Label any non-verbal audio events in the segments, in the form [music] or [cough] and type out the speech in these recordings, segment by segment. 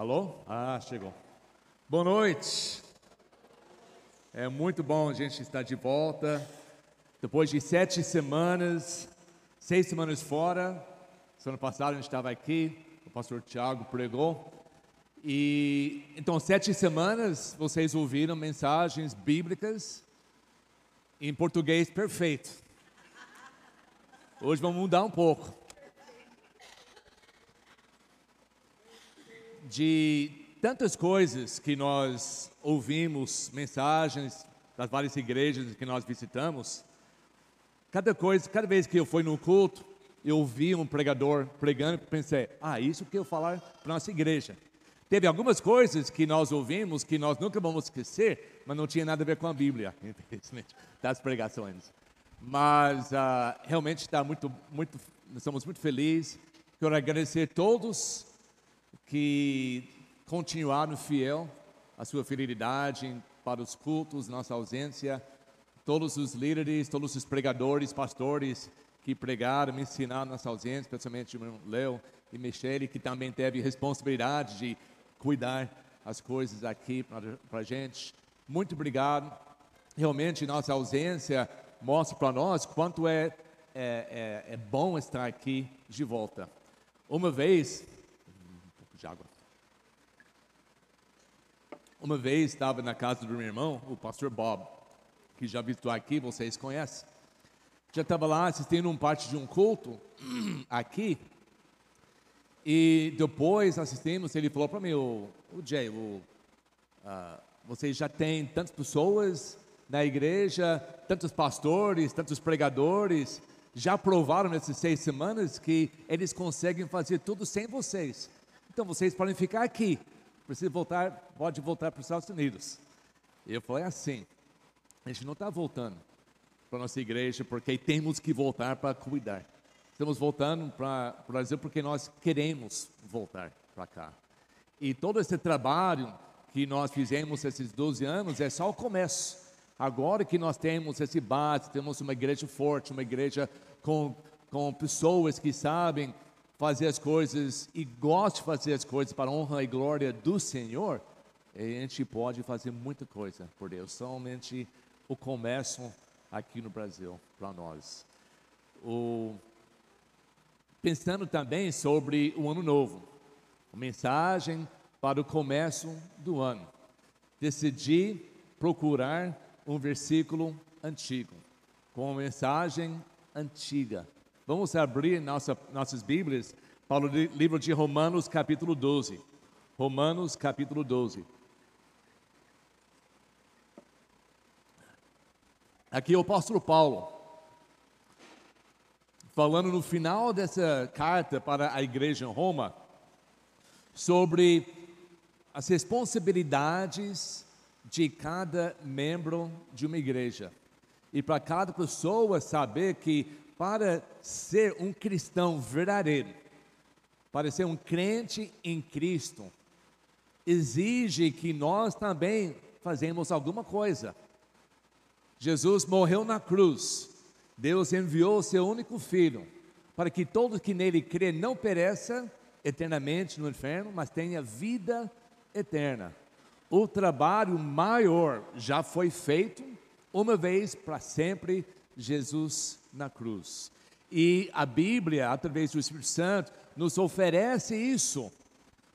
Alô? Ah, chegou. Boa noite. É muito bom a gente estar de volta. Depois de sete semanas, seis semanas fora. Semana passada a gente estava aqui, o pastor Tiago pregou. E então, sete semanas vocês ouviram mensagens bíblicas em português perfeito. Hoje vamos mudar um pouco. De tantas coisas que nós ouvimos, mensagens das várias igrejas que nós visitamos, cada coisa, cada vez que eu fui no culto, eu ouvi um pregador pregando pensei, ah, isso que eu falar para nossa igreja. Teve algumas coisas que nós ouvimos que nós nunca vamos esquecer, mas não tinha nada a ver com a Bíblia, [laughs] infelizmente, das pregações. Mas uh, realmente está muito, muito, estamos muito felizes. Quero agradecer a todos que continuaram fiel à sua fidelidade para os cultos, nossa ausência, todos os líderes, todos os pregadores, pastores que pregaram, me ensinaram nossa ausência, especialmente o Leo e Michele, que também teve responsabilidade de cuidar as coisas aqui para a gente. Muito obrigado. Realmente, nossa ausência mostra para nós quanto é, é, é, é, bom estar aqui de volta. Uma vez, de água. Uma vez estava na casa do meu irmão, o pastor Bob, que já visitou aqui, vocês conhecem. Já estava lá assistindo um parte de um culto [clears throat] aqui, e depois assistimos, ele falou para mim, o, o Jay, o, uh, vocês já tem tantas pessoas na igreja, tantos pastores, tantos pregadores, já provaram nessas seis semanas que eles conseguem fazer tudo sem vocês. Então vocês podem ficar aqui. Precisa voltar, pode voltar para os Estados Unidos. E eu falei assim: a gente não está voltando para a nossa igreja porque temos que voltar para cuidar. Estamos voltando para o Brasil porque nós queremos voltar para cá. E todo esse trabalho que nós fizemos esses 12 anos é só o começo. Agora que nós temos esse base, temos uma igreja forte, uma igreja com, com pessoas que sabem fazer as coisas e gostam de fazer as coisas para a honra e glória do Senhor, a gente pode fazer muita coisa por Deus. Somente o começo aqui no Brasil para nós. O pensando também sobre o ano novo, mensagem para o começo do ano. Decidi procurar um versículo antigo, com uma mensagem antiga. Vamos abrir nossa, nossas Bíblias para o livro de Romanos, capítulo 12. Romanos, capítulo 12. Aqui é o apóstolo Paulo falando no final dessa carta para a igreja em Roma, sobre as responsabilidades de cada membro de uma igreja. E para cada pessoa saber que para ser um cristão verdadeiro, para ser um crente em Cristo, exige que nós também fazemos alguma coisa. Jesus morreu na cruz Deus enviou seu único filho para que todos que nele crê não pereça eternamente no inferno, mas tenha vida eterna. O trabalho maior já foi feito uma vez para sempre, Jesus na cruz. E a Bíblia, através do Espírito Santo, nos oferece isso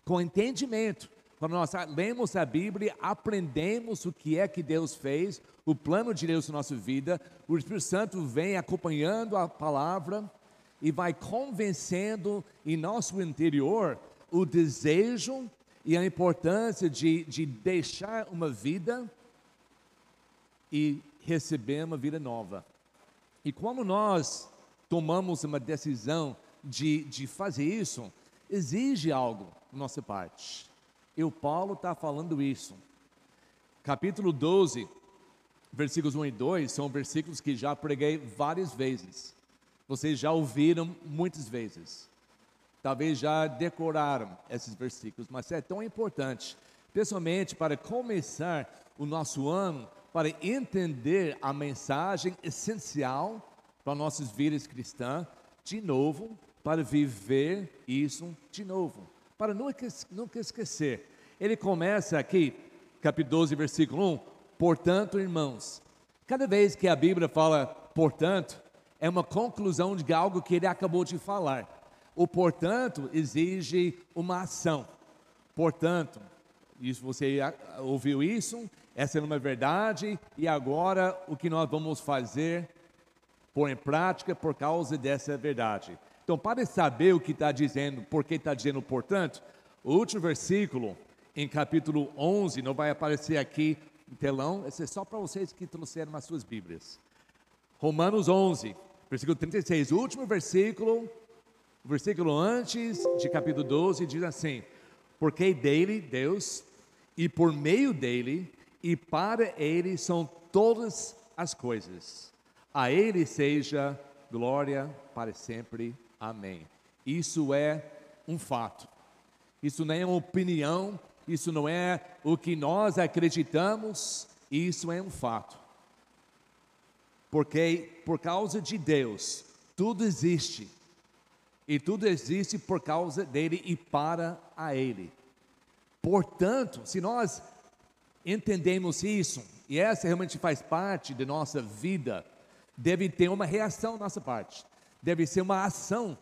com entendimento. Quando nós lemos a Bíblia, aprendemos o que é que Deus fez, o plano de Deus na nossa vida, o Espírito Santo vem acompanhando a palavra e vai convencendo em nosso interior o desejo e a importância de, de deixar uma vida e receber uma vida nova. E quando nós tomamos uma decisão de, de fazer isso, exige algo da nossa parte. E o Paulo está falando isso. Capítulo 12, versículos 1 e 2 são versículos que já preguei várias vezes. Vocês já ouviram muitas vezes. Talvez já decoraram esses versículos, mas é tão importante, pessoalmente para começar o nosso ano, para entender a mensagem essencial para nossas vidas cristãs, de novo, para viver isso de novo, para nunca, nunca esquecer. Ele começa aqui, capítulo 12, versículo 1, portanto, irmãos. Cada vez que a Bíblia fala portanto, é uma conclusão de algo que ele acabou de falar. O portanto exige uma ação. Portanto, isso você ouviu isso, essa é uma verdade, e agora o que nós vamos fazer pôr em prática por causa dessa verdade. Então, para saber o que está dizendo, por que está dizendo portanto, o último versículo, em capítulo 11, não vai aparecer aqui no telão, esse é só para vocês que trouxeram as suas Bíblias. Romanos 11, versículo 36, o último versículo, o versículo antes de capítulo 12, diz assim: Porque dele, Deus, e por meio dele, e para ele são todas as coisas. A ele seja glória para sempre. Amém. Isso é um fato. Isso não é uma opinião, isso não é o que nós acreditamos, isso é um fato. Porque por causa de Deus, tudo existe. E tudo existe por causa dele e para a ele. Portanto, se nós entendemos isso, e essa realmente faz parte da nossa vida, deve ter uma reação da nossa parte, deve ser uma ação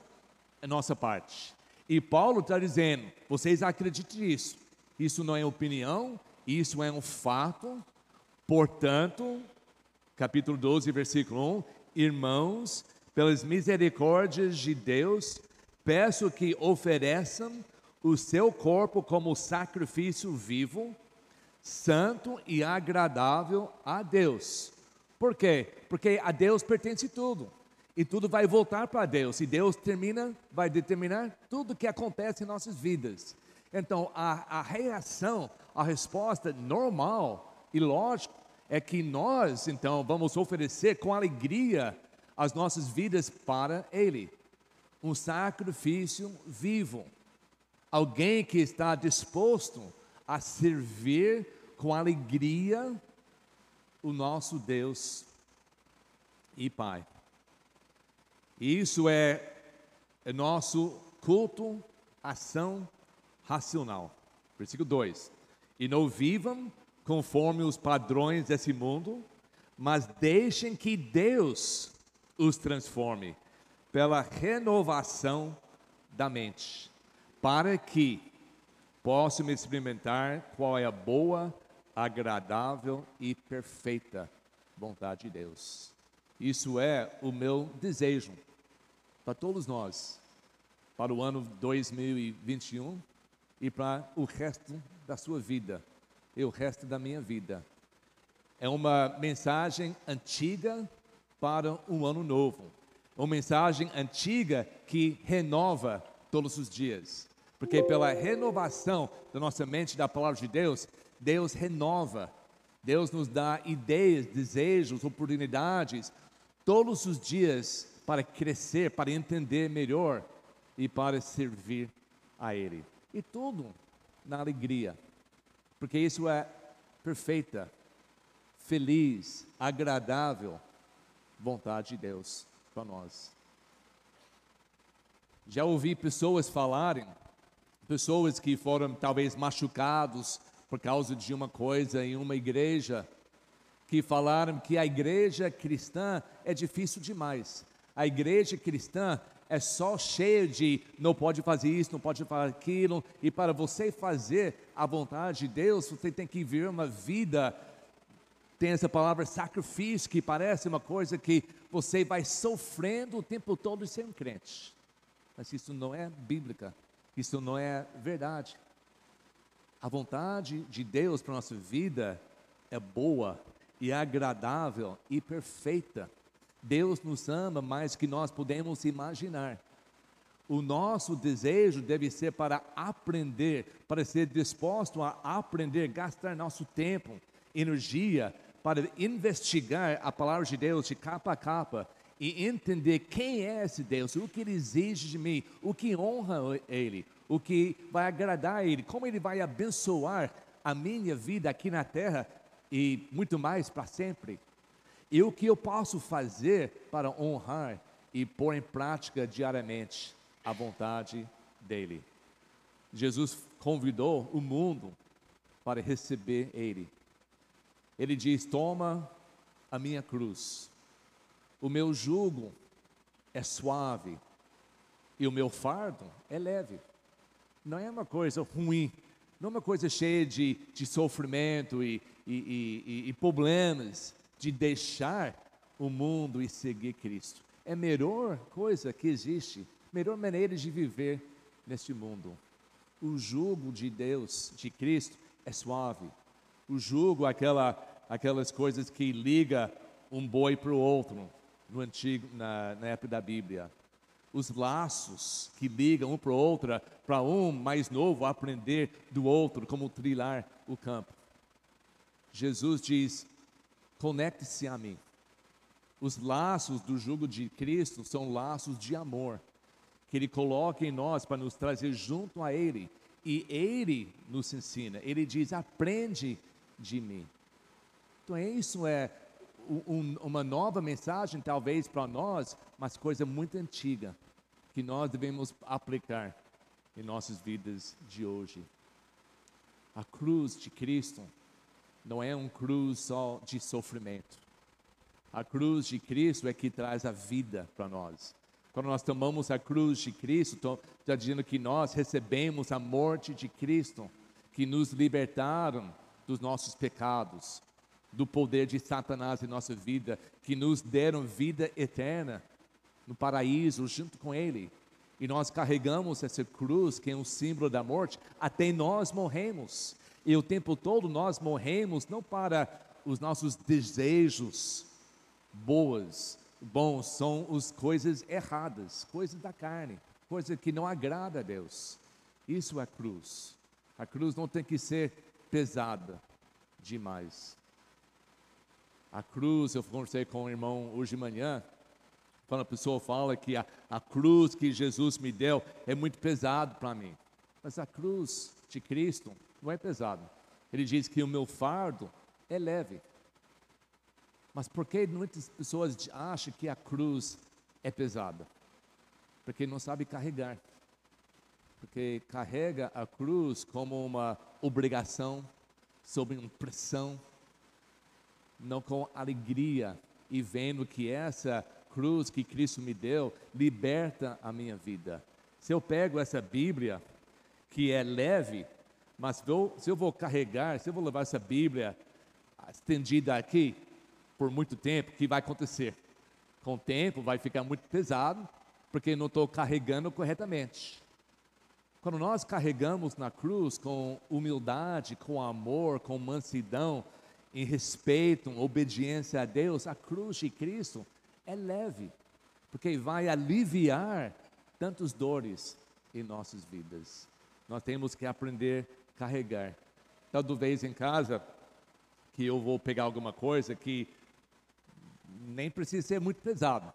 da nossa parte. E Paulo está dizendo: vocês acreditem nisso, isso não é opinião, isso é um fato, portanto, capítulo 12, versículo 1: Irmãos, pelas misericórdias de Deus, peço que ofereçam o seu corpo como sacrifício vivo, santo e agradável a Deus por quê? Porque a Deus pertence tudo. E tudo vai voltar para Deus. E Deus termina, vai determinar tudo que acontece em nossas vidas. Então, a, a reação, a resposta normal e lógico é que nós, então, vamos oferecer com alegria as nossas vidas para Ele. Um sacrifício vivo. Alguém que está disposto a servir com alegria o nosso Deus e Pai. E isso é, é nosso culto, ação racional. Versículo 2: E não vivam conforme os padrões desse mundo, mas deixem que Deus os transforme pela renovação da mente, para que possam experimentar qual é a boa, agradável e perfeita vontade de Deus. Isso é o meu desejo para todos nós, para o ano 2021 e para o resto da sua vida e o resto da minha vida. É uma mensagem antiga para um ano novo. Uma mensagem antiga que renova todos os dias. Porque pela renovação da nossa mente da palavra de Deus, Deus renova, Deus nos dá ideias, desejos, oportunidades, todos os dias para crescer, para entender melhor e para servir a Ele. E tudo na alegria, porque isso é perfeita, feliz, agradável vontade de Deus para nós. Já ouvi pessoas falarem, pessoas que foram talvez machucados por causa de uma coisa em uma igreja, que falaram que a igreja cristã é difícil demais. A igreja cristã é só cheia de não pode fazer isso, não pode fazer aquilo, e para você fazer a vontade de Deus, você tem que viver uma vida tem essa palavra sacrifício, que parece uma coisa que você vai sofrendo o tempo todo sem um crente. Mas isso não é bíblica, isso não é verdade. A vontade de Deus para a nossa vida é boa e agradável e perfeita. Deus nos ama mais que nós podemos imaginar. O nosso desejo deve ser para aprender, para ser disposto a aprender, gastar nosso tempo, energia, para investigar a palavra de Deus de capa a capa e entender quem é esse Deus, o que ele exige de mim, o que honra ele, o que vai agradar a Ele, como Ele vai abençoar a minha vida aqui na terra e muito mais para sempre. E o que eu posso fazer para honrar e pôr em prática diariamente a vontade dEle. Jesus convidou o mundo para receber Ele. Ele diz: Toma a minha cruz, o meu jugo é suave e o meu fardo é leve. Não é uma coisa ruim, não é uma coisa cheia de, de sofrimento e, e, e, e problemas, de deixar o mundo e seguir Cristo. É a melhor coisa que existe, melhor maneira de viver neste mundo. O jugo de Deus, de Cristo, é suave. O jugo, aquela, aquelas coisas que liga um boi para o outro no antigo, na, na época da Bíblia. Os laços que ligam um para o outro, para um mais novo aprender do outro como trilhar o campo. Jesus diz: conecte-se a mim. Os laços do jugo de Cristo são laços de amor, que Ele coloca em nós para nos trazer junto a Ele. E Ele nos ensina, Ele diz: aprende de mim. Então, isso é um, uma nova mensagem, talvez para nós, mas coisa muito antiga, que nós devemos aplicar em nossas vidas de hoje. A cruz de Cristo não é um cruz só de sofrimento. A cruz de Cristo é que traz a vida para nós. Quando nós tomamos a cruz de Cristo, está dizendo que nós recebemos a morte de Cristo, que nos libertaram dos nossos pecados, do poder de Satanás em nossa vida, que nos deram vida eterna no paraíso junto com Ele. E nós carregamos essa cruz, que é um símbolo da morte, até nós morremos. E o tempo todo nós morremos não para os nossos desejos, boas, bons, são as coisas erradas, coisas da carne, coisa que não agrada a Deus. Isso é a cruz. A cruz não tem que ser pesada demais. A cruz, eu conversei com o irmão hoje de manhã, quando a pessoa fala que a, a cruz que Jesus me deu é muito pesado para mim. Mas a cruz de Cristo não é pesado. Ele diz que o meu fardo é leve. Mas por que muitas pessoas acham que a cruz é pesada? Porque não sabe carregar. Porque carrega a cruz como uma obrigação, sob uma pressão, não com alegria e vendo que essa cruz que Cristo me deu liberta a minha vida. Se eu pego essa Bíblia, que é leve, mas se eu vou carregar, se eu vou levar essa Bíblia estendida aqui, por muito tempo, o que vai acontecer? Com o tempo vai ficar muito pesado, porque não estou carregando corretamente. Quando nós carregamos na cruz com humildade, com amor, com mansidão, em respeito, obediência a Deus, a cruz de Cristo é leve, porque vai aliviar tantas dores em nossas vidas. Nós temos que aprender a carregar. Toda vez em casa que eu vou pegar alguma coisa que nem precisa ser muito pesado.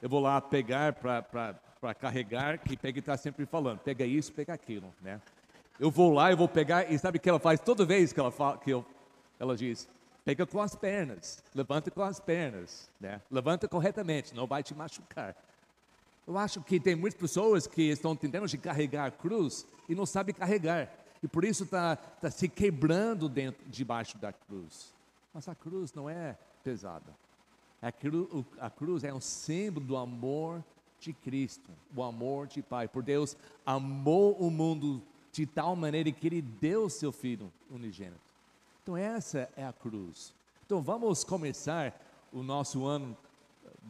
Eu vou lá pegar para carregar, que Pega está sempre falando, pega isso, pega aquilo, né? Eu vou lá, eu vou pegar, e sabe o que ela faz toda vez que ela, fala, que eu, ela diz? Pega com as pernas, levanta com as pernas, né? Levanta corretamente, não vai te machucar. Eu acho que tem muitas pessoas que estão tentando de carregar a cruz e não sabem carregar. E por isso está tá se quebrando dentro, debaixo da cruz. Mas a cruz não é pesada. A cruz, a cruz é um símbolo do amor de Cristo, o amor de Pai. Por Deus amou o mundo de tal maneira que Ele deu seu Filho unigênito. Então essa é a cruz. Então vamos começar o nosso ano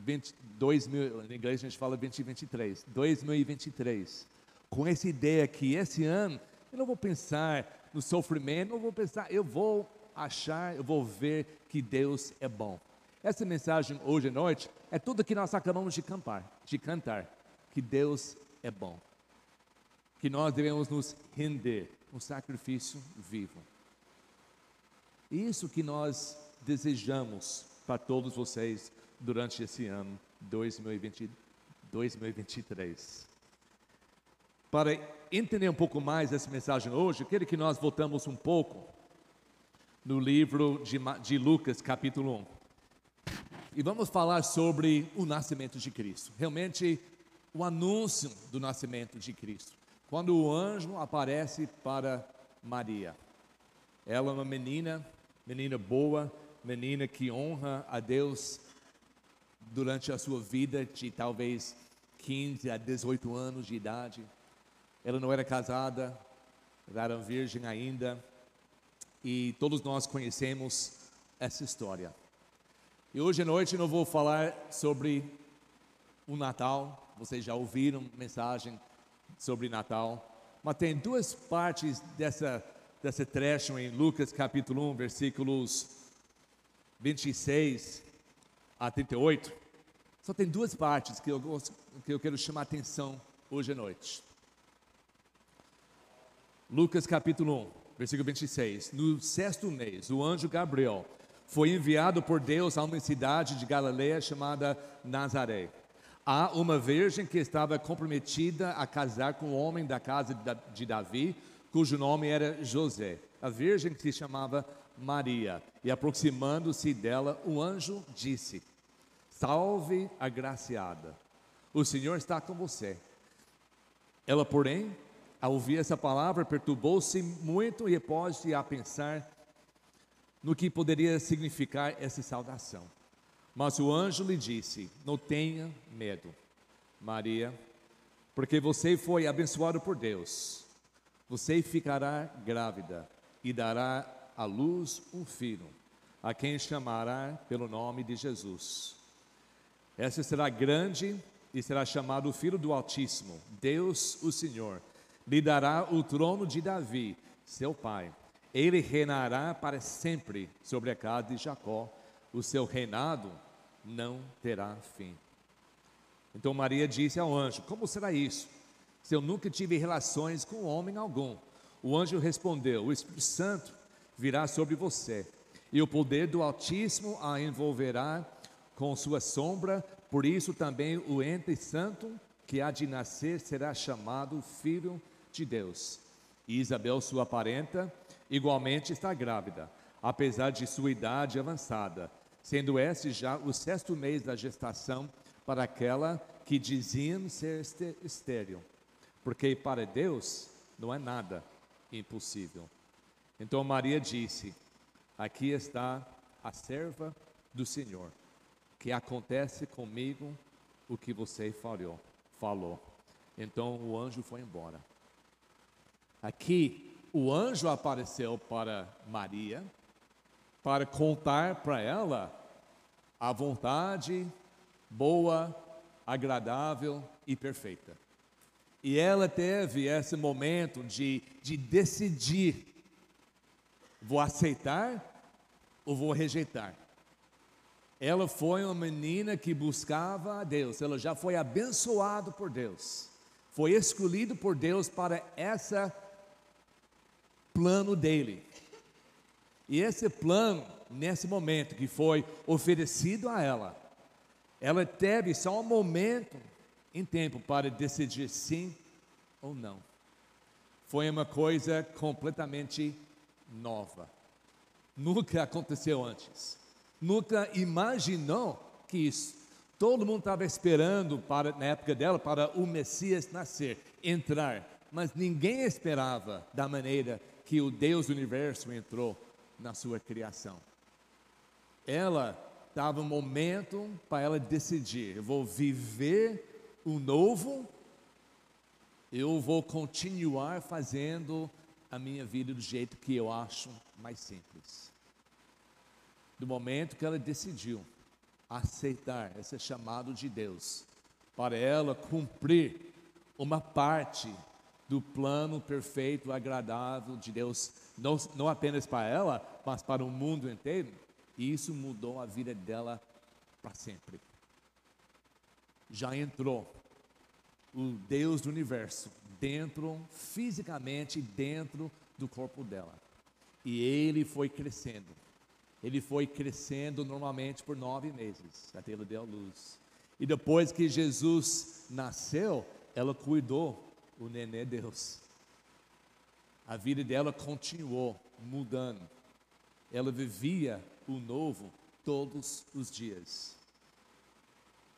20, 2000, em inglês a gente fala 2023, 2023, com essa ideia que esse ano eu não vou pensar no sofrimento, não vou pensar, eu vou achar, eu vou ver que Deus é bom. Essa mensagem hoje à noite é tudo que nós acabamos de cantar, de cantar, que Deus é bom. Que nós devemos nos render um sacrifício vivo. Isso que nós desejamos para todos vocês durante esse ano 2020, 2023. Para entender um pouco mais essa mensagem hoje, eu quero que nós voltamos um pouco no livro de, de Lucas, capítulo 1 e vamos falar sobre o nascimento de Cristo. Realmente, o anúncio do nascimento de Cristo. quando o anjo aparece para Maria. Ela é uma menina, menina boa, menina que honra a Deus durante a sua vida de talvez 15 a 18 anos de idade. Ela não era casada, era virgem ainda, e todos nós conhecemos essa história. E hoje à noite eu não vou falar sobre o Natal, vocês já ouviram mensagem sobre Natal, mas tem duas partes dessa, dessa trecho em Lucas capítulo 1, versículos 26 a 38. Só tem duas partes que eu, que eu quero chamar a atenção hoje à noite. Lucas capítulo 1, versículo 26. No sexto mês, o anjo Gabriel foi enviado por Deus a uma cidade de Galileia chamada Nazaré. Há uma virgem que estava comprometida a casar com um homem da casa de Davi, cujo nome era José. A virgem se chamava Maria. E aproximando-se dela, o anjo disse: Salve, agraciada, o Senhor está com você. Ela, porém, ao ouvir essa palavra, perturbou-se muito e pôs-se a pensar no que poderia significar essa saudação. Mas o anjo lhe disse: Não tenha medo, Maria, porque você foi abençoado por Deus. Você ficará grávida e dará à luz um filho, a quem chamará pelo nome de Jesus. Essa será grande e será chamado Filho do Altíssimo. Deus, o Senhor, lhe dará o trono de Davi, seu pai. Ele reinará para sempre sobre a casa de Jacó. O seu reinado não terá fim. Então Maria disse ao anjo: Como será isso? Se eu nunca tive relações com homem algum. O anjo respondeu: O Espírito Santo virá sobre você, e o poder do Altíssimo a envolverá com sua sombra, por isso também o ente santo que há de nascer será chamado Filho de Deus. E Isabel, sua parenta, igualmente está grávida, apesar de sua idade avançada, sendo este já o sexto mês da gestação para aquela que diziam ser estéril, porque para Deus não é nada impossível. Então Maria disse: Aqui está a serva do Senhor que acontece comigo o que você falou. falou. Então o anjo foi embora. Aqui, o anjo apareceu para Maria para contar para ela a vontade boa, agradável e perfeita. E ela teve esse momento de, de decidir: vou aceitar ou vou rejeitar. Ela foi uma menina que buscava a Deus, ela já foi abençoada por Deus, foi escolhido por Deus para esse plano dele. E esse plano, nesse momento que foi oferecido a ela, ela teve só um momento em tempo para decidir sim ou não. Foi uma coisa completamente nova. Nunca aconteceu antes nunca imaginou que isso. Todo mundo estava esperando para na época dela para o Messias nascer, entrar, mas ninguém esperava da maneira que o Deus do universo entrou na sua criação. Ela estava um momento para ela decidir: eu vou viver o novo, eu vou continuar fazendo a minha vida do jeito que eu acho mais simples do momento que ela decidiu aceitar esse chamado de Deus, para ela cumprir uma parte do plano perfeito, agradável de Deus, não, não apenas para ela, mas para o mundo inteiro, e isso mudou a vida dela para sempre. Já entrou o Deus do universo dentro, fisicamente dentro do corpo dela. E ele foi crescendo ele foi crescendo normalmente por nove meses, até ele deu luz. E depois que Jesus nasceu, ela cuidou o nenê Deus. A vida dela continuou mudando. Ela vivia o novo todos os dias.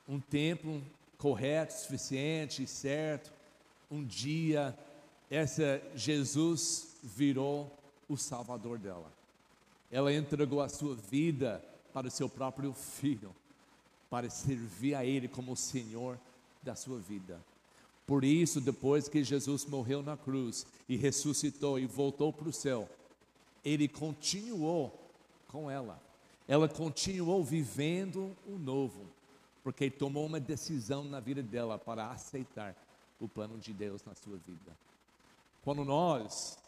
Um tempo correto, suficiente, certo, um dia essa Jesus virou o Salvador dela. Ela entregou a sua vida para o seu próprio filho, para servir a Ele como o Senhor da sua vida. Por isso, depois que Jesus morreu na cruz e ressuscitou e voltou para o céu, Ele continuou com ela. Ela continuou vivendo o novo, porque tomou uma decisão na vida dela para aceitar o plano de Deus na sua vida. Quando nós,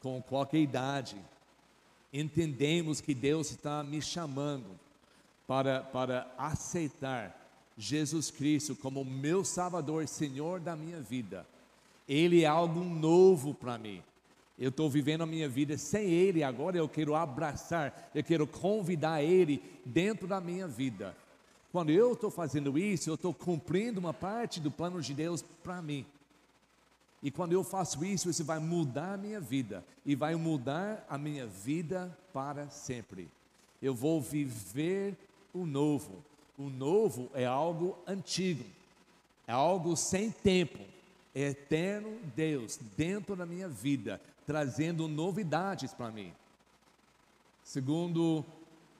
com qualquer idade, entendemos que Deus está me chamando para, para aceitar Jesus Cristo como meu Salvador Senhor da minha vida, Ele é algo novo para mim. Eu estou vivendo a minha vida sem Ele, agora eu quero abraçar, eu quero convidar Ele dentro da minha vida. Quando eu estou fazendo isso, eu estou cumprindo uma parte do plano de Deus para mim. E quando eu faço isso, isso vai mudar a minha vida e vai mudar a minha vida para sempre. Eu vou viver o novo. O novo é algo antigo, é algo sem tempo, é eterno Deus dentro da minha vida, trazendo novidades para mim. Segundo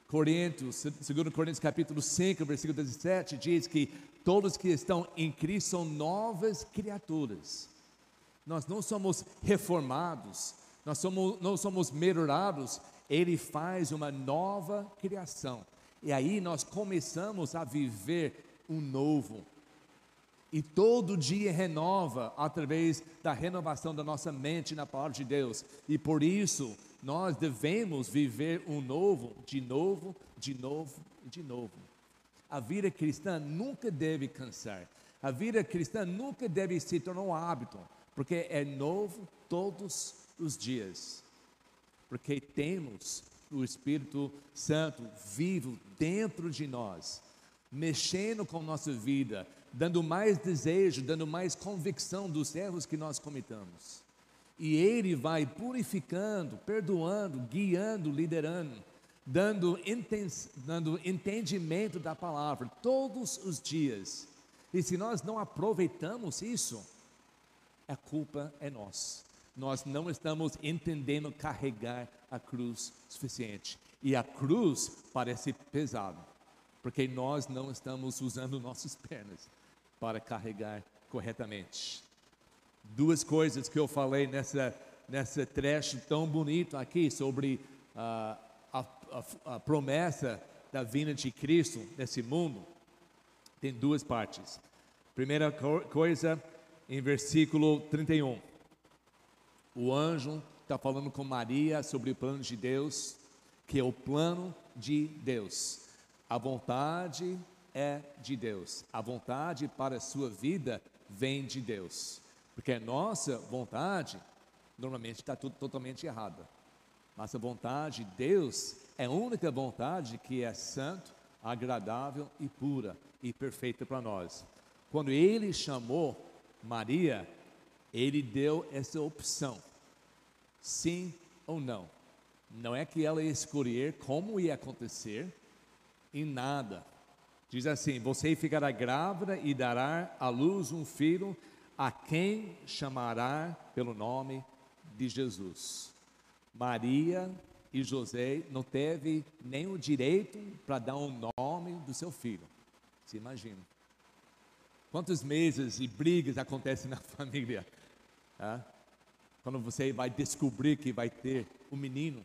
Coríntios, 2 Coríntios capítulo 5, versículo 17, diz que todos que estão em Cristo são novas criaturas. Nós não somos reformados, nós somos, não somos melhorados, Ele faz uma nova criação. E aí nós começamos a viver um novo. E todo dia renova através da renovação da nossa mente na palavra de Deus. E por isso nós devemos viver um novo, de novo, de novo de novo. A vida cristã nunca deve cansar. A vida cristã nunca deve se tornar um hábito, porque é novo todos os dias. Porque temos o Espírito Santo vivo dentro de nós, mexendo com nossa vida, dando mais desejo, dando mais convicção dos erros que nós cometamos e Ele vai purificando, perdoando, guiando, liderando, dando, dando entendimento da palavra todos os dias. E se nós não aproveitamos isso, a culpa é nossa. Nós não estamos entendendo carregar a cruz suficiente. E a cruz parece pesada, porque nós não estamos usando [laughs] nossas pernas para carregar corretamente duas coisas que eu falei nessa, nessa trecho tão bonito aqui sobre uh, a, a, a promessa da vinda de Cristo nesse mundo. Tem duas partes. Primeira coisa, em versículo 31. O anjo está falando com Maria sobre o plano de Deus, que é o plano de Deus. A vontade é de Deus. A vontade para a sua vida vem de Deus. Porque a nossa vontade, normalmente está tudo totalmente errada. Nossa vontade, Deus, é a única vontade que é santo, agradável e pura e perfeita para nós. Quando Ele chamou Maria, Ele deu essa opção, sim ou não. Não é que ela ia escolher como ia acontecer, em nada. Diz assim: Você ficará grávida e dará à luz um filho, a quem chamará pelo nome de Jesus. Maria e José não teve nem o direito para dar o um nome do seu filho. Se imagina. Quantos meses e brigas acontecem na [laughs] família? Ah? Quando você vai descobrir que vai ter um menino,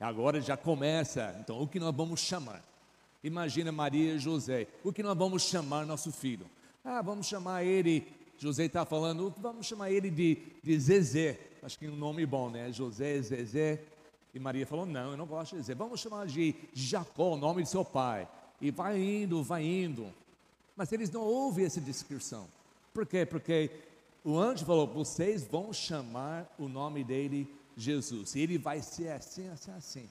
agora já começa. Então, o que nós vamos chamar? Imagina Maria e José. O que nós vamos chamar nosso filho? Ah, vamos chamar ele José está falando, vamos chamar ele de, de Zezé. Acho que é um nome bom, né? José, Zezé. E Maria falou: Não, eu não gosto de Zezé. Vamos chamar de Jacó, o nome de seu pai. E vai indo, vai indo. Mas eles não ouvem essa descrição. Por quê? Porque o anjo falou: Vocês vão chamar o nome dele Jesus. E ele vai ser assim, assim, assim.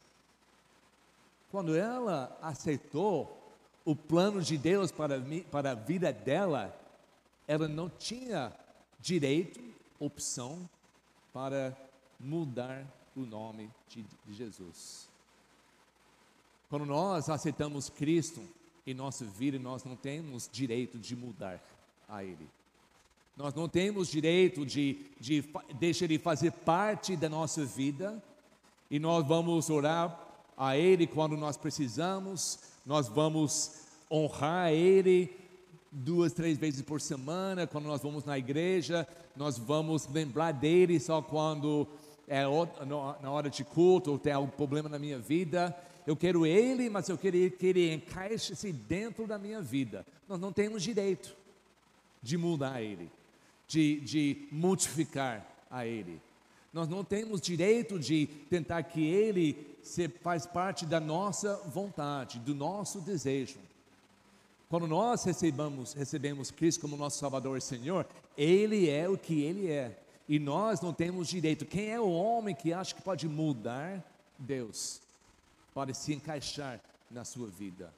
Quando ela aceitou o plano de Deus para, para a vida dela, ela não tinha direito, opção para mudar o nome de, de Jesus. Quando nós aceitamos Cristo em nossa vida, nós não temos direito de mudar a Ele. Nós não temos direito de, de deixar Ele fazer parte da nossa vida e nós vamos orar a Ele quando nós precisamos, nós vamos honrar Ele duas, três vezes por semana, quando nós vamos na igreja, nós vamos lembrar dele só quando é na hora de culto ou tem algum problema na minha vida. Eu quero ele, mas eu quero que ele encaixe-se dentro da minha vida. Nós não temos direito de mudar ele, de, de modificar a ele. Nós não temos direito de tentar que ele se, faz parte da nossa vontade, do nosso desejo. Quando nós recebemos, recebemos Cristo como nosso Salvador e Senhor, Ele é o que Ele é. E nós não temos direito. Quem é o homem que acha que pode mudar Deus? Pode se encaixar na sua vida.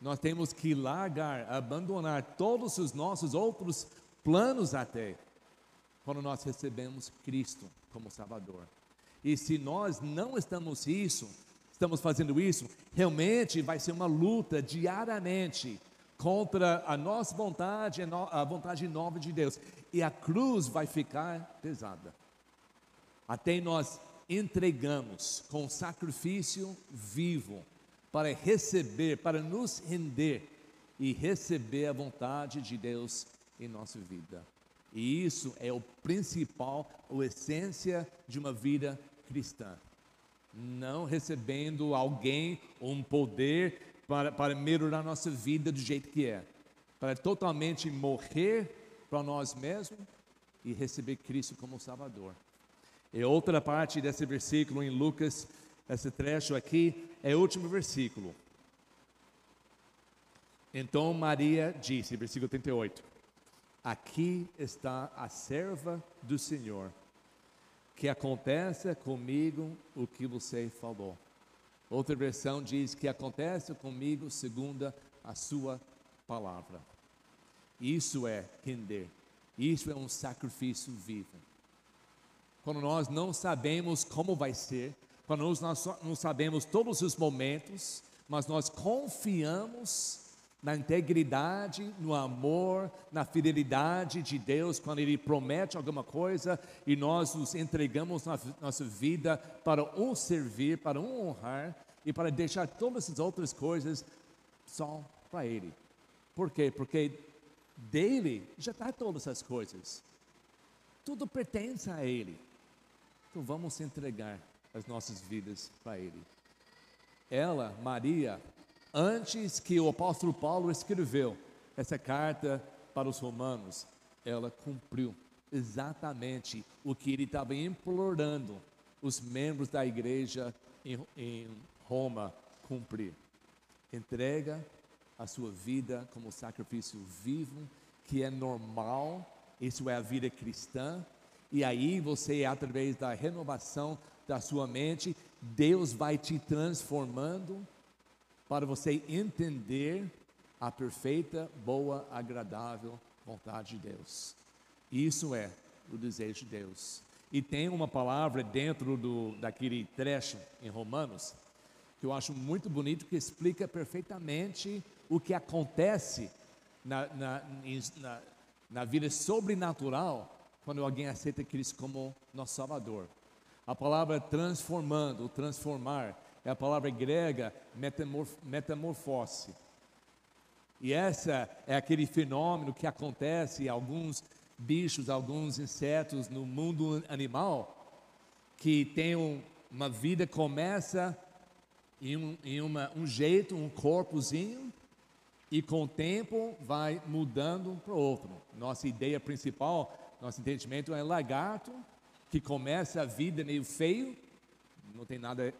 Nós temos que largar, abandonar todos os nossos outros planos até, quando nós recebemos Cristo como Salvador. E se nós não estamos isso, estamos fazendo isso, realmente vai ser uma luta diariamente contra a nossa vontade, a vontade nova de Deus. E a cruz vai ficar pesada. Até nós entregamos com sacrifício vivo para receber, para nos render e receber a vontade de Deus em nossa vida. E isso é o principal, a essência de uma vida cristã. Não recebendo alguém, um poder para, para melhorar nossa vida do jeito que é, para totalmente morrer para nós mesmos e receber Cristo como Salvador. E outra parte desse versículo em Lucas, esse trecho aqui, é o último versículo. Então Maria disse, versículo 38, Aqui está a serva do Senhor, que aconteça comigo o que você falou. Outra versão diz que acontece comigo segundo a sua palavra. Isso é render. Isso é um sacrifício vivo. Quando nós não sabemos como vai ser, quando nós não sabemos todos os momentos, mas nós confiamos na integridade, no amor, na fidelidade de Deus, quando Ele promete alguma coisa e nós nos entregamos na nossa vida para um servir, para um honrar e para deixar todas as outras coisas só para Ele. Por quê? Porque dele já está todas as coisas, tudo pertence a Ele. Então vamos entregar as nossas vidas para Ele. Ela, Maria, Antes que o apóstolo Paulo escreveu essa carta para os romanos, ela cumpriu exatamente o que ele estava implorando os membros da igreja em, em Roma cumprir. Entrega a sua vida como sacrifício vivo, que é normal, isso é a vida cristã, e aí você, através da renovação da sua mente, Deus vai te transformando para você entender a perfeita, boa, agradável vontade de Deus. Isso é o desejo de Deus. E tem uma palavra dentro do, daquele trecho em Romanos que eu acho muito bonito que explica perfeitamente o que acontece na, na, na, na vida sobrenatural quando alguém aceita Cristo como nosso Salvador. A palavra transformando, transformar, é a palavra grega metamorf, metamorfose. E essa é aquele fenômeno que acontece em alguns bichos, alguns insetos no mundo animal, que tem um, uma vida começa em, um, em uma, um jeito, um corpozinho, e com o tempo vai mudando para outro. Nossa ideia principal, nosso entendimento é lagarto, que começa a vida meio feio, não tem nada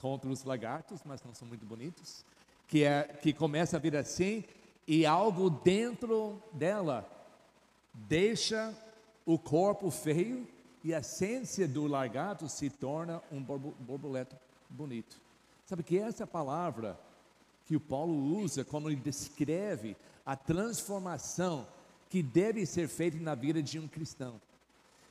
contra os lagartos, mas não são muito bonitos, que, é, que começa a vir assim, e algo dentro dela deixa o corpo feio e a essência do lagarto se torna um borboleta bonito. Sabe que essa palavra que o Paulo usa quando ele descreve a transformação que deve ser feita na vida de um cristão.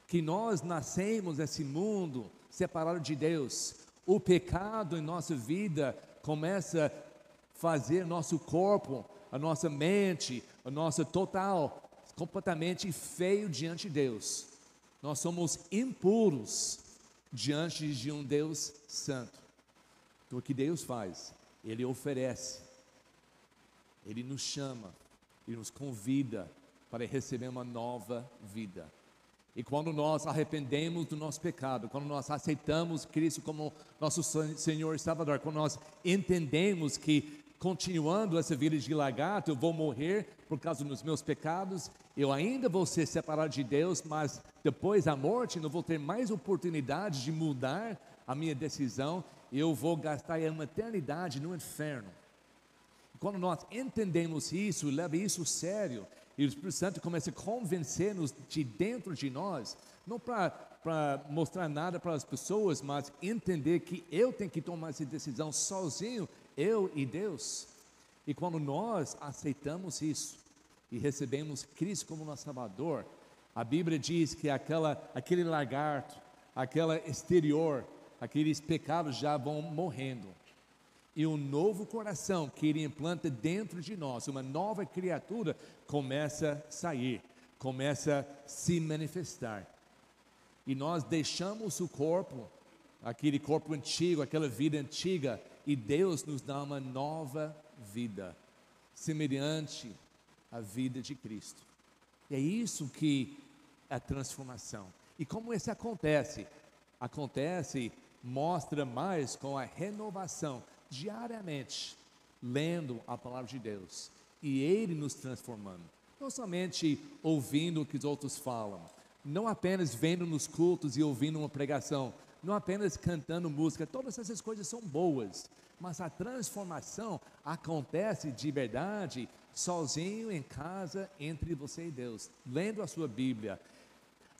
Que nós nascemos nesse mundo separado de Deus, o pecado em nossa vida começa a fazer nosso corpo, a nossa mente, a nossa total completamente feio diante de Deus. Nós somos impuros diante de um Deus santo. Então, o que Deus faz? Ele oferece, Ele nos chama, Ele nos convida para receber uma nova vida. E quando nós arrependemos do nosso pecado, quando nós aceitamos Cristo como nosso Senhor e Salvador, quando nós entendemos que continuando essa vida de lagarto, eu vou morrer por causa dos meus pecados, eu ainda vou ser separado de Deus, mas depois da morte não vou ter mais oportunidade de mudar a minha decisão, eu vou gastar uma eternidade no inferno. Quando nós entendemos isso, leva isso sério, e o Espírito Santo começa a convencer-nos de dentro de nós, não para mostrar nada para as pessoas, mas entender que eu tenho que tomar essa decisão sozinho, eu e Deus. E quando nós aceitamos isso e recebemos Cristo como nosso Salvador, a Bíblia diz que aquela, aquele lagarto, aquela exterior, aqueles pecados já vão morrendo e um novo coração que Ele implanta dentro de nós, uma nova criatura, começa a sair, começa a se manifestar. E nós deixamos o corpo, aquele corpo antigo, aquela vida antiga, e Deus nos dá uma nova vida, semelhante à vida de Cristo. E é isso que é a transformação. E como isso acontece? Acontece, mostra mais com a renovação diariamente lendo a palavra de Deus e Ele nos transformando. Não somente ouvindo o que os outros falam, não apenas vendo nos cultos e ouvindo uma pregação, não apenas cantando música, todas essas coisas são boas, mas a transformação acontece de verdade sozinho em casa entre você e Deus, lendo a sua Bíblia,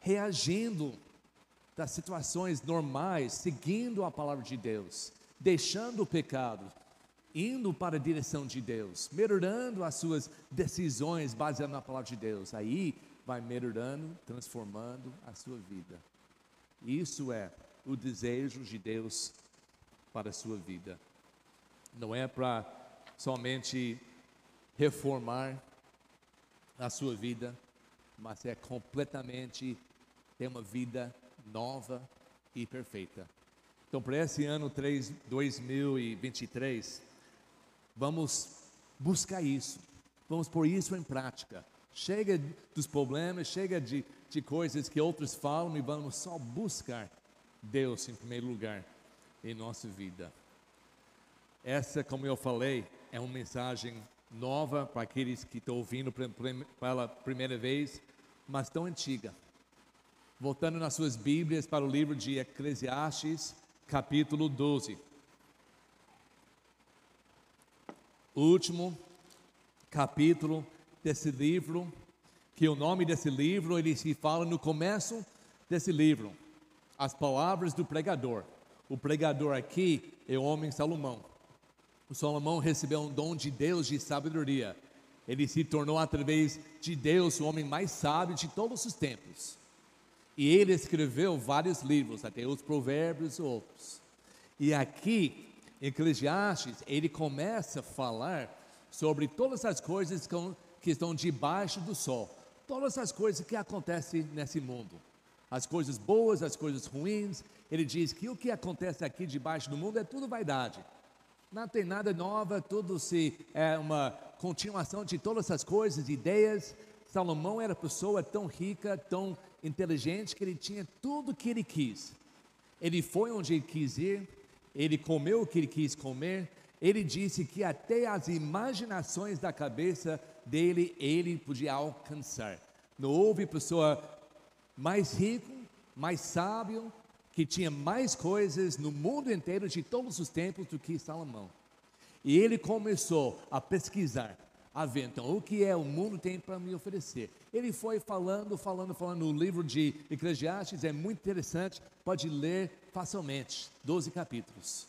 reagindo das situações normais, seguindo a palavra de Deus deixando o pecado, indo para a direção de Deus, melhorando as suas decisões baseadas na palavra de Deus. Aí vai melhorando, transformando a sua vida. Isso é o desejo de Deus para a sua vida. Não é para somente reformar a sua vida, mas é completamente ter uma vida nova e perfeita. Então, para esse ano 3, 2023, vamos buscar isso, vamos pôr isso em prática. Chega dos problemas, chega de, de coisas que outros falam e vamos só buscar Deus em primeiro lugar em nossa vida. Essa, como eu falei, é uma mensagem nova para aqueles que estão ouvindo pela primeira vez, mas tão antiga. Voltando nas suas Bíblias para o livro de Eclesiastes, capítulo 12. O último capítulo desse livro, que o nome desse livro, ele se fala no começo desse livro, as palavras do pregador. O pregador aqui é o homem Salomão. O Salomão recebeu um dom de Deus de sabedoria. Ele se tornou através de Deus o homem mais sábio de todos os tempos. E ele escreveu vários livros, até os Provérbios e outros. E aqui, em Eclesiastes, ele começa a falar sobre todas as coisas que estão debaixo do sol, todas as coisas que acontecem nesse mundo, as coisas boas, as coisas ruins. Ele diz que o que acontece aqui debaixo do mundo é tudo vaidade. Não tem nada nova, tudo se é uma continuação de todas essas coisas, ideias. Salomão era pessoa tão rica, tão inteligente que ele tinha tudo o que ele quis. Ele foi onde ele quis ir, ele comeu o que ele quis comer, ele disse que até as imaginações da cabeça dele ele podia alcançar. Não houve pessoa mais rico, mais sábio, que tinha mais coisas no mundo inteiro de todos os tempos do que Salomão. E ele começou a pesquisar a ver. Então, o que é o mundo tem para me oferecer? Ele foi falando, falando, falando. O livro de Eclesiastes é muito interessante, pode ler facilmente 12 capítulos.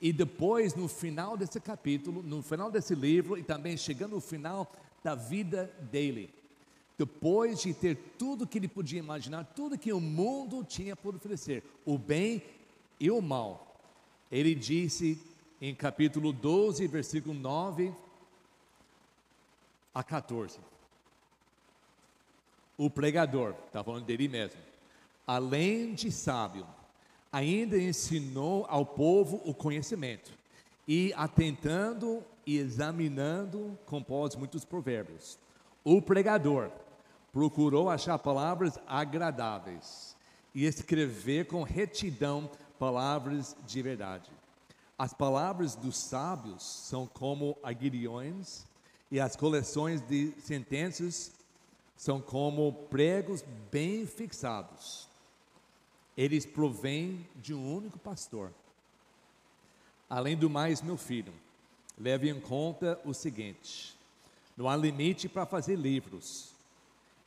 E depois, no final desse capítulo, no final desse livro, e também chegando no final da vida dele, depois de ter tudo que ele podia imaginar, tudo que o mundo tinha por oferecer, o bem e o mal, ele disse em capítulo 12, versículo 9 a 14. o pregador, está falando dele mesmo, além de sábio, ainda ensinou ao povo o conhecimento, e atentando e examinando, compôs muitos provérbios. O pregador procurou achar palavras agradáveis e escrever com retidão palavras de verdade. As palavras dos sábios são como aguilhões e as coleções de sentenças são como pregos bem fixados. Eles provêm de um único pastor. Além do mais, meu filho, leve em conta o seguinte: não há limite para fazer livros.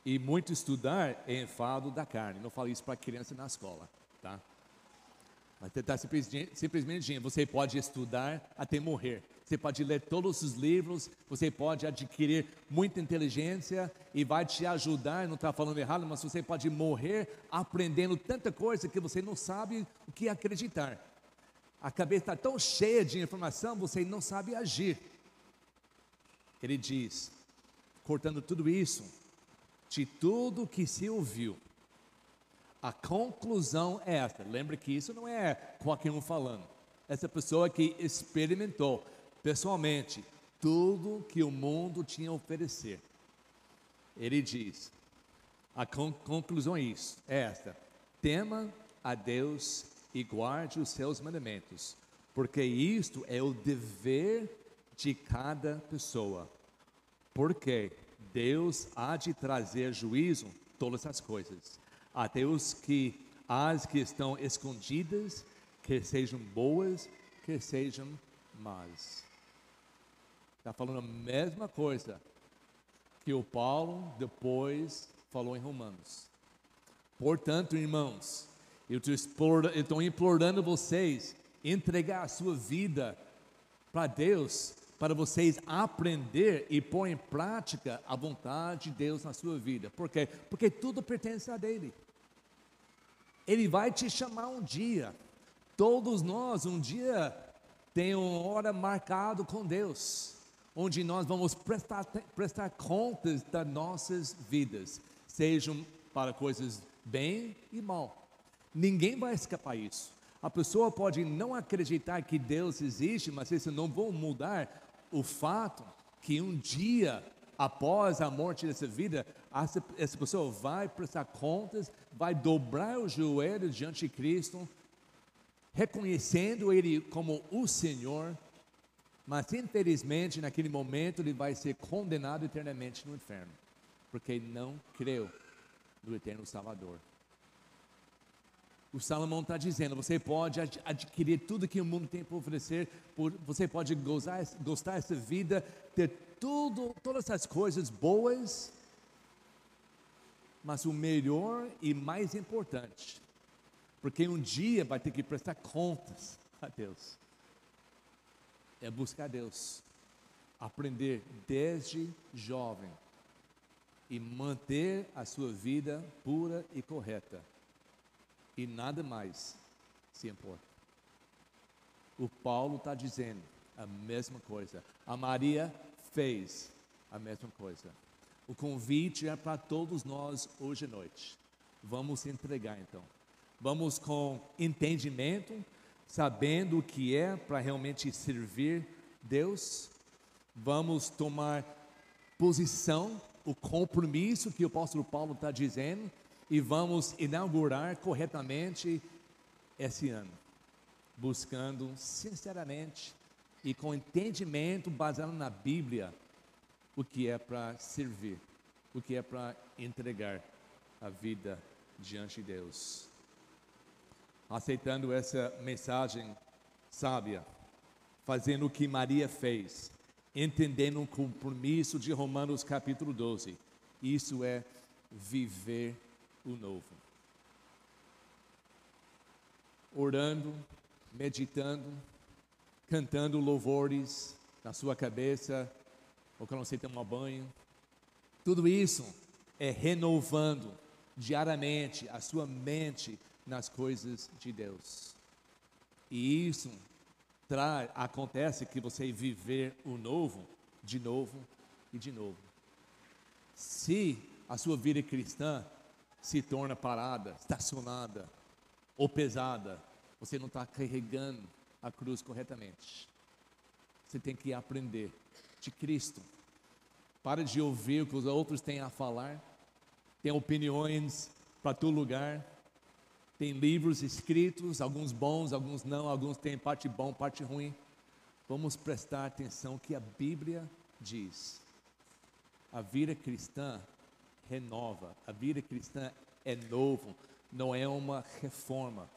E muito estudar é enfado da carne. Não falo isso para criança na escola, tá? Mas tentar tá simplesmente, simplesmente, você pode estudar até morrer. Você pode ler todos os livros, você pode adquirir muita inteligência e vai te ajudar, não está falando errado, mas você pode morrer aprendendo tanta coisa que você não sabe o que acreditar. A cabeça está tão cheia de informação, você não sabe agir. Ele diz, cortando tudo isso, de tudo que se ouviu, a conclusão é esta. Lembre que isso não é qualquer um falando. Essa pessoa que experimentou pessoalmente tudo que o mundo tinha a oferecer. Ele diz: a conclusão é isso, é esta: tema a Deus e guarde os seus mandamentos, porque isto é o dever de cada pessoa. Porque Deus há de trazer juízo todas as coisas até os que as que estão escondidas, que sejam boas, que sejam más. Está falando a mesma coisa que o Paulo depois falou em Romanos. Portanto, irmãos, eu estou implorando vocês entregar a sua vida para Deus, para vocês aprender e pôr em prática a vontade de Deus na sua vida. Por quê? Porque tudo pertence a Dele. Ele vai te chamar um dia. Todos nós, um dia, tem uma hora marcado com Deus, onde nós vamos prestar, prestar contas das nossas vidas, sejam para coisas bem e mal. Ninguém vai escapar isso. A pessoa pode não acreditar que Deus existe, mas isso não vai mudar o fato que um dia após a morte dessa vida, essa, pessoa vai prestar contas, vai dobrar o joelho diante de Cristo, reconhecendo Ele como o Senhor, mas infelizmente naquele momento ele vai ser condenado eternamente no inferno, porque não creu no eterno Salvador. O Salomão está dizendo: você pode adquirir tudo que o mundo tem para oferecer, você pode gozar, gostar dessa vida, ter tudo, todas essas coisas boas, mas o melhor e mais importante, porque um dia vai ter que prestar contas a Deus, é buscar Deus, aprender desde jovem e manter a sua vida pura e correta e nada mais se importa. O Paulo está dizendo a mesma coisa. A Maria fez a mesma coisa. O convite é para todos nós hoje à noite. Vamos se entregar então. Vamos com entendimento, sabendo o que é para realmente servir Deus. Vamos tomar posição, o compromisso que o apóstolo Paulo está dizendo e vamos inaugurar corretamente esse ano, buscando sinceramente e com entendimento baseado na Bíblia o que é para servir, o que é para entregar a vida diante de Deus. Aceitando essa mensagem sábia, fazendo o que Maria fez, entendendo o compromisso de Romanos capítulo 12, isso é viver o novo. Orando, meditando, cantando louvores na sua cabeça, ou quando você toma banho. Tudo isso é renovando diariamente a sua mente nas coisas de Deus. E isso acontece que você viver o novo de novo e de novo. Se a sua vida cristã se torna parada, estacionada ou pesada, você não está carregando a cruz corretamente. Você tem que aprender de Cristo. Para de ouvir o que os outros têm a falar. Tem opiniões para todo lugar. Tem livros escritos, alguns bons, alguns não, alguns têm parte bom, parte ruim. Vamos prestar atenção que a Bíblia diz. A vida cristã renova, a vida cristã é novo, não é uma reforma.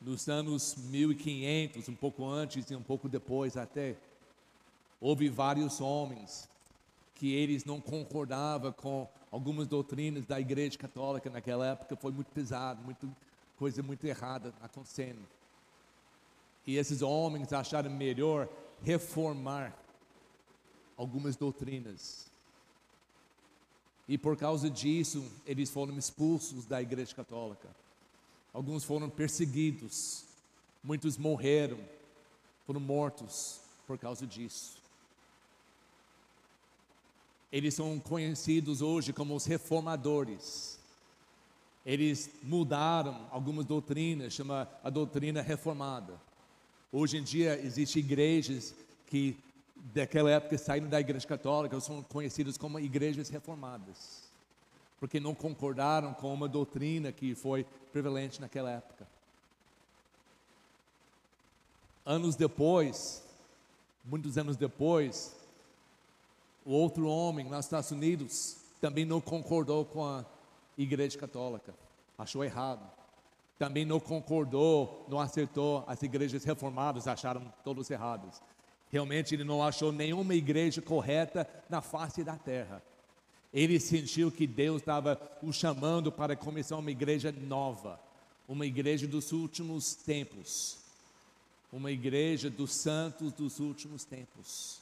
Nos anos 1500, um pouco antes e um pouco depois até, houve vários homens que eles não concordavam com algumas doutrinas da Igreja Católica naquela época, foi muito pesado, muito coisa muito errada acontecendo. E esses homens acharam melhor reformar algumas doutrinas. E por causa disso, eles foram expulsos da Igreja Católica. Alguns foram perseguidos, muitos morreram, foram mortos por causa disso. Eles são conhecidos hoje como os reformadores. Eles mudaram algumas doutrinas, chama a doutrina reformada. Hoje em dia existem igrejas que daquela época saíram da igreja católica, são conhecidas como igrejas reformadas, porque não concordaram com uma doutrina que foi prevalente naquela época. Anos depois, muitos anos depois, o outro homem nos Estados Unidos também não concordou com a igreja católica, achou errado. Também não concordou, não acertou, as igrejas reformadas acharam todos errados. Realmente ele não achou nenhuma igreja correta na face da terra. Ele sentiu que Deus estava o chamando para começar uma igreja nova, uma igreja dos últimos tempos, uma igreja dos santos dos últimos tempos.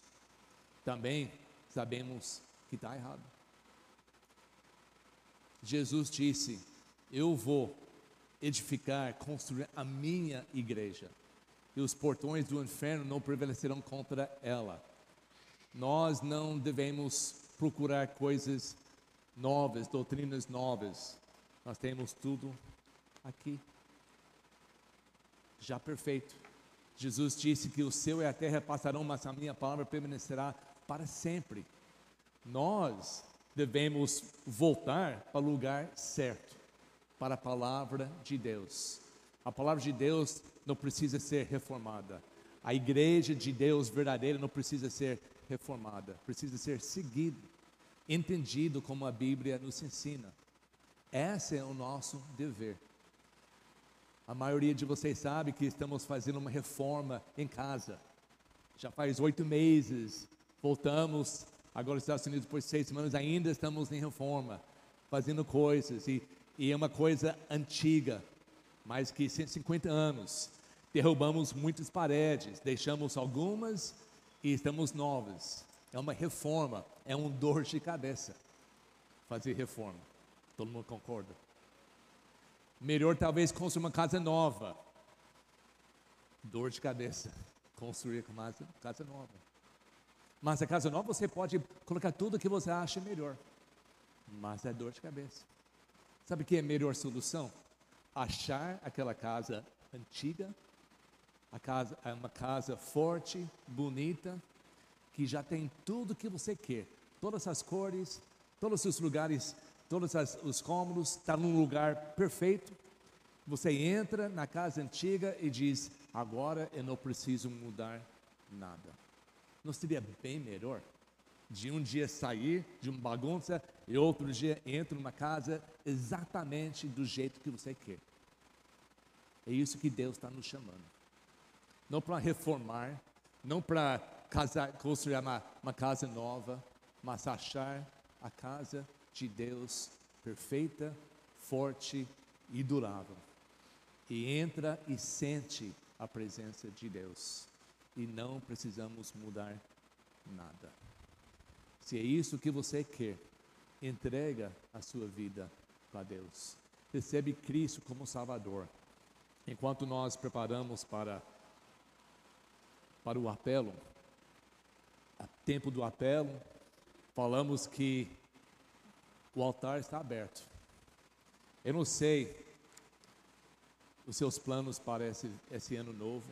Também sabemos que está errado. Jesus disse: Eu vou edificar, construir a minha igreja e os portões do inferno não prevalecerão contra ela. Nós não devemos procurar coisas novas, doutrinas novas. Nós temos tudo aqui, já perfeito. Jesus disse que o céu e a terra passarão, mas a minha palavra permanecerá para sempre. Nós devemos voltar para o lugar certo, para a palavra de Deus. A palavra de Deus não precisa ser reformada. A igreja de Deus verdadeira não precisa ser reformada, precisa ser seguido, entendido como a Bíblia nos ensina. Esse é o nosso dever. A maioria de vocês sabe que estamos fazendo uma reforma em casa. Já faz oito meses, voltamos agora nos Estados Unidos por seis semanas, ainda estamos em reforma, fazendo coisas, e, e é uma coisa antiga mais que 150 anos. Derrubamos muitas paredes, deixamos algumas e estamos novas. É uma reforma, é um dor de cabeça fazer reforma. Todo mundo concorda? Melhor talvez construir uma casa nova. Dor de cabeça. [laughs] Construir uma casa nova. Mas a casa nova você pode colocar tudo que você acha melhor. Mas é dor de cabeça. Sabe o que é a melhor solução? achar aquela casa antiga, a casa é uma casa forte, bonita, que já tem tudo que você quer, todas as cores, todos os lugares, todos as, os cômodos, está num lugar perfeito. Você entra na casa antiga e diz: agora eu não preciso mudar nada. Não seria bem melhor? de um dia sair de uma bagunça e outro dia entra numa casa exatamente do jeito que você quer. É isso que Deus está nos chamando. Não para reformar, não para construir uma, uma casa nova, mas achar a casa de Deus perfeita, forte e durável. E entra e sente a presença de Deus. E não precisamos mudar nada. Se é isso que você quer, entrega a sua vida para Deus. Recebe Cristo como Salvador. Enquanto nós preparamos para, para o apelo, a tempo do apelo, falamos que O altar está aberto. Eu não sei os seus planos para esse, esse ano novo.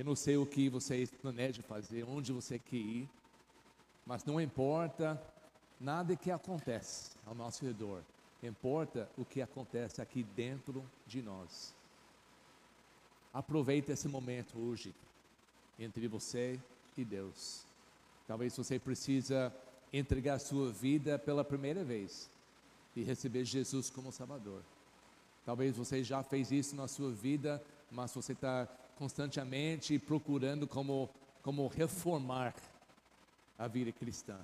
Eu não sei o que você planeja fazer, onde você quer ir. Mas não importa nada que acontece ao nosso redor. Importa o que acontece aqui dentro de nós. Aproveite esse momento hoje entre você e Deus. Talvez você precisa entregar sua vida pela primeira vez e receber Jesus como Salvador. Talvez você já fez isso na sua vida, mas você está constantemente procurando como, como reformar a vida cristã,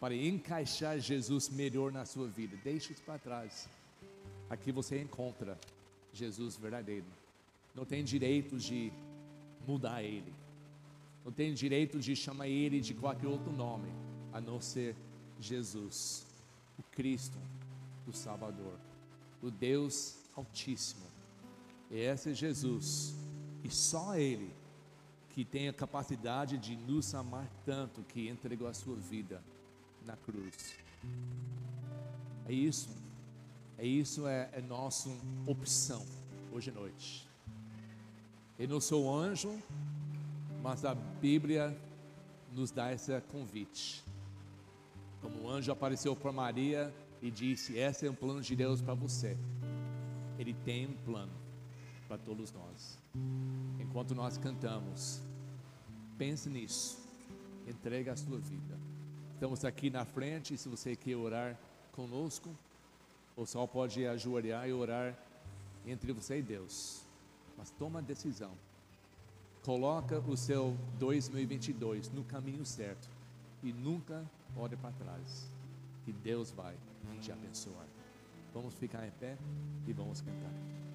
para encaixar Jesus melhor na sua vida. Deixe isso para trás. Aqui você encontra Jesus verdadeiro. Não tem direito de mudar ele. Não tem direito de chamar ele de qualquer outro nome, a não ser Jesus, o Cristo, o Salvador, o Deus Altíssimo. Esse é Jesus, e só Ele que tem a capacidade de nos amar tanto que entregou a sua vida na cruz. É isso, é isso, é, é nossa opção hoje à noite. Eu não sou anjo, mas a Bíblia nos dá esse convite. Como o anjo apareceu para Maria e disse: Esse é um plano de Deus para você. Ele tem um plano para todos nós. Enquanto nós cantamos, pense nisso. Entrega a sua vida. Estamos aqui na frente. Se você quer orar conosco, ou só pode ajoelhar e orar entre você e Deus. Mas toma a decisão. Coloca o seu 2022 no caminho certo e nunca olhe para trás. Que Deus vai te abençoar. Vamos ficar em pé e vamos cantar.